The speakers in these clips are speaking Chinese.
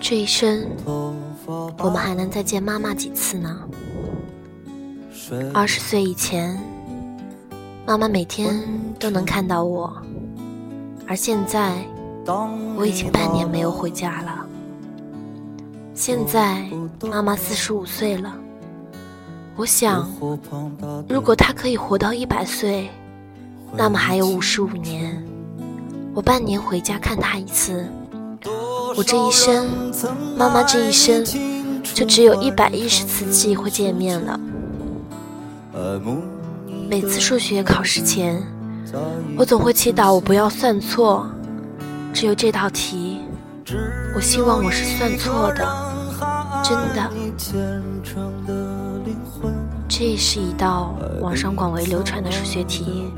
这一生，我们还能再见妈妈几次呢？二十岁以前，妈妈每天都能看到我，而现在，我已经半年没有回家了。现在，妈妈四十五岁了。我想，如果她可以活到一百岁，那么还有五十五年，我半年回家看他一次。我这一生，妈妈这一生，就只有一百一十次机会见面了。每次数学考试前，我总会祈祷我不要算错。只有这道题，我希望我是算错的，真的。这是一道网上广为流传的数学题，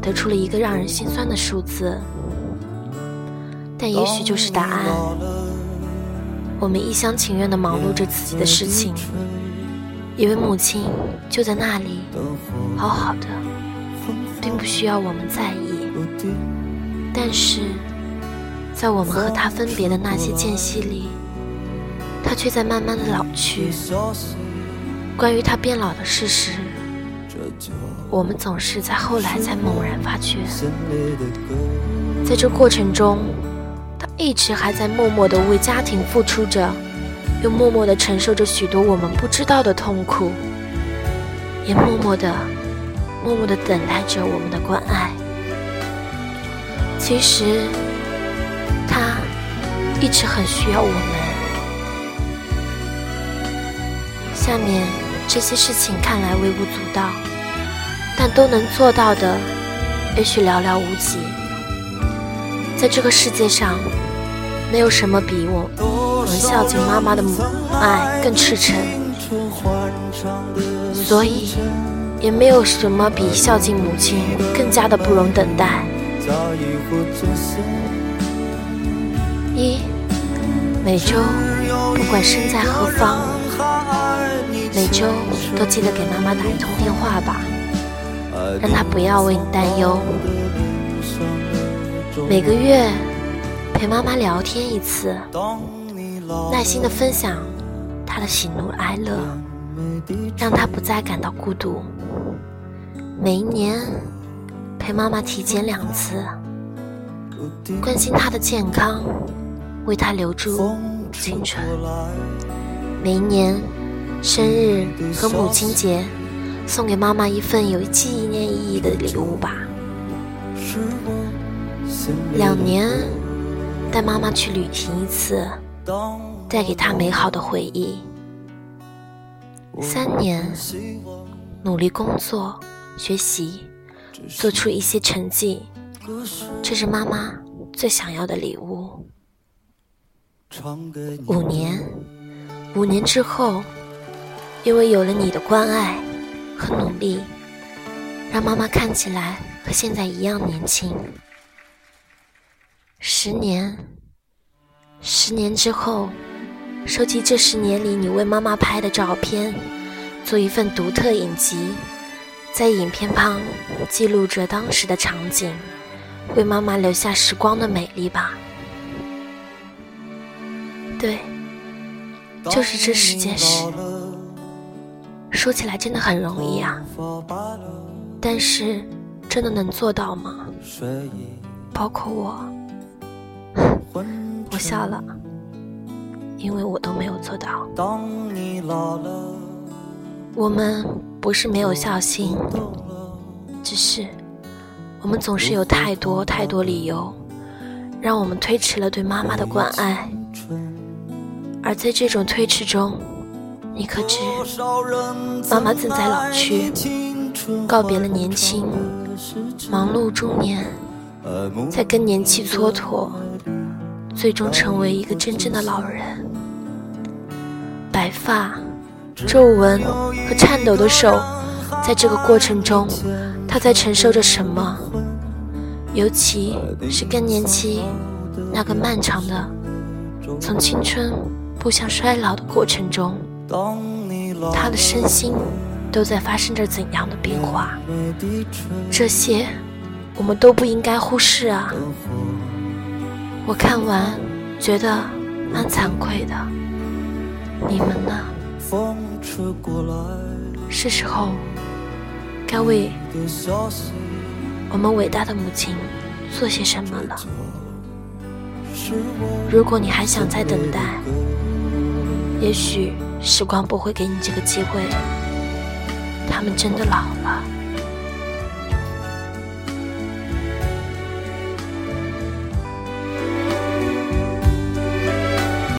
得出了一个让人心酸的数字。但也许就是答案。我们一厢情愿地忙碌着自己的事情，以为母亲就在那里，好好的，并不需要我们在意。但是，在我们和她分别的那些间隙里，她却在慢慢的老去。关于他变老的事实，我们总是在后来才猛然发觉。在这过程中，他一直还在默默地为家庭付出着，又默默地承受着许多我们不知道的痛苦，也默默地、默默地等待着我们的关爱。其实，他一直很需要我们。下面这些事情看来微不足道，但都能做到的，也许寥寥无几。在这个世界上。没有什么比我们孝敬妈妈的母爱更赤诚，所以也没有什么比孝敬母亲更加的不容等待。一，每周不管身在何方，每周都记得给妈妈打一通电话吧，让她不要为你担忧。每个月。陪妈妈聊天一次，耐心的分享她的喜怒哀乐，让她不再感到孤独。每一年陪妈妈体检两次，关心她的健康，为她留住青春。每一年生日和母亲节，送给妈妈一份有纪念意义的礼物吧。两年。带妈妈去旅行一次，带给她美好的回忆。三年，努力工作、学习，做出一些成绩，这是妈妈最想要的礼物。五年，五年之后，因为有了你的关爱和努力，让妈妈看起来和现在一样年轻。十年，十年之后，收集这十年里你为妈妈拍的照片，做一份独特影集，在影片旁记录着当时的场景，为妈妈留下时光的美丽吧。对，就是这十件事。说起来真的很容易啊，但是真的能做到吗？包括我。我笑了，因为我都没有做到。我们不是没有孝心，只是我们总是有太多太多理由，让我们推迟了对妈妈的关爱。而在这种推迟中，你可知妈妈正在老去，告别了年轻，忙碌中年，在更年期蹉跎。最终成为一个真正的老人，白发、皱纹和颤抖的手，在这个过程中，他在承受着什么？尤其是更年期那个漫长的从青春步向衰老的过程中，他的身心都在发生着怎样的变化？这些我们都不应该忽视啊！我看完觉得蛮惭愧的，你们呢？是时候该为我们伟大的母亲做些什么了。如果你还想再等待，也许时光不会给你这个机会。他们真的老了。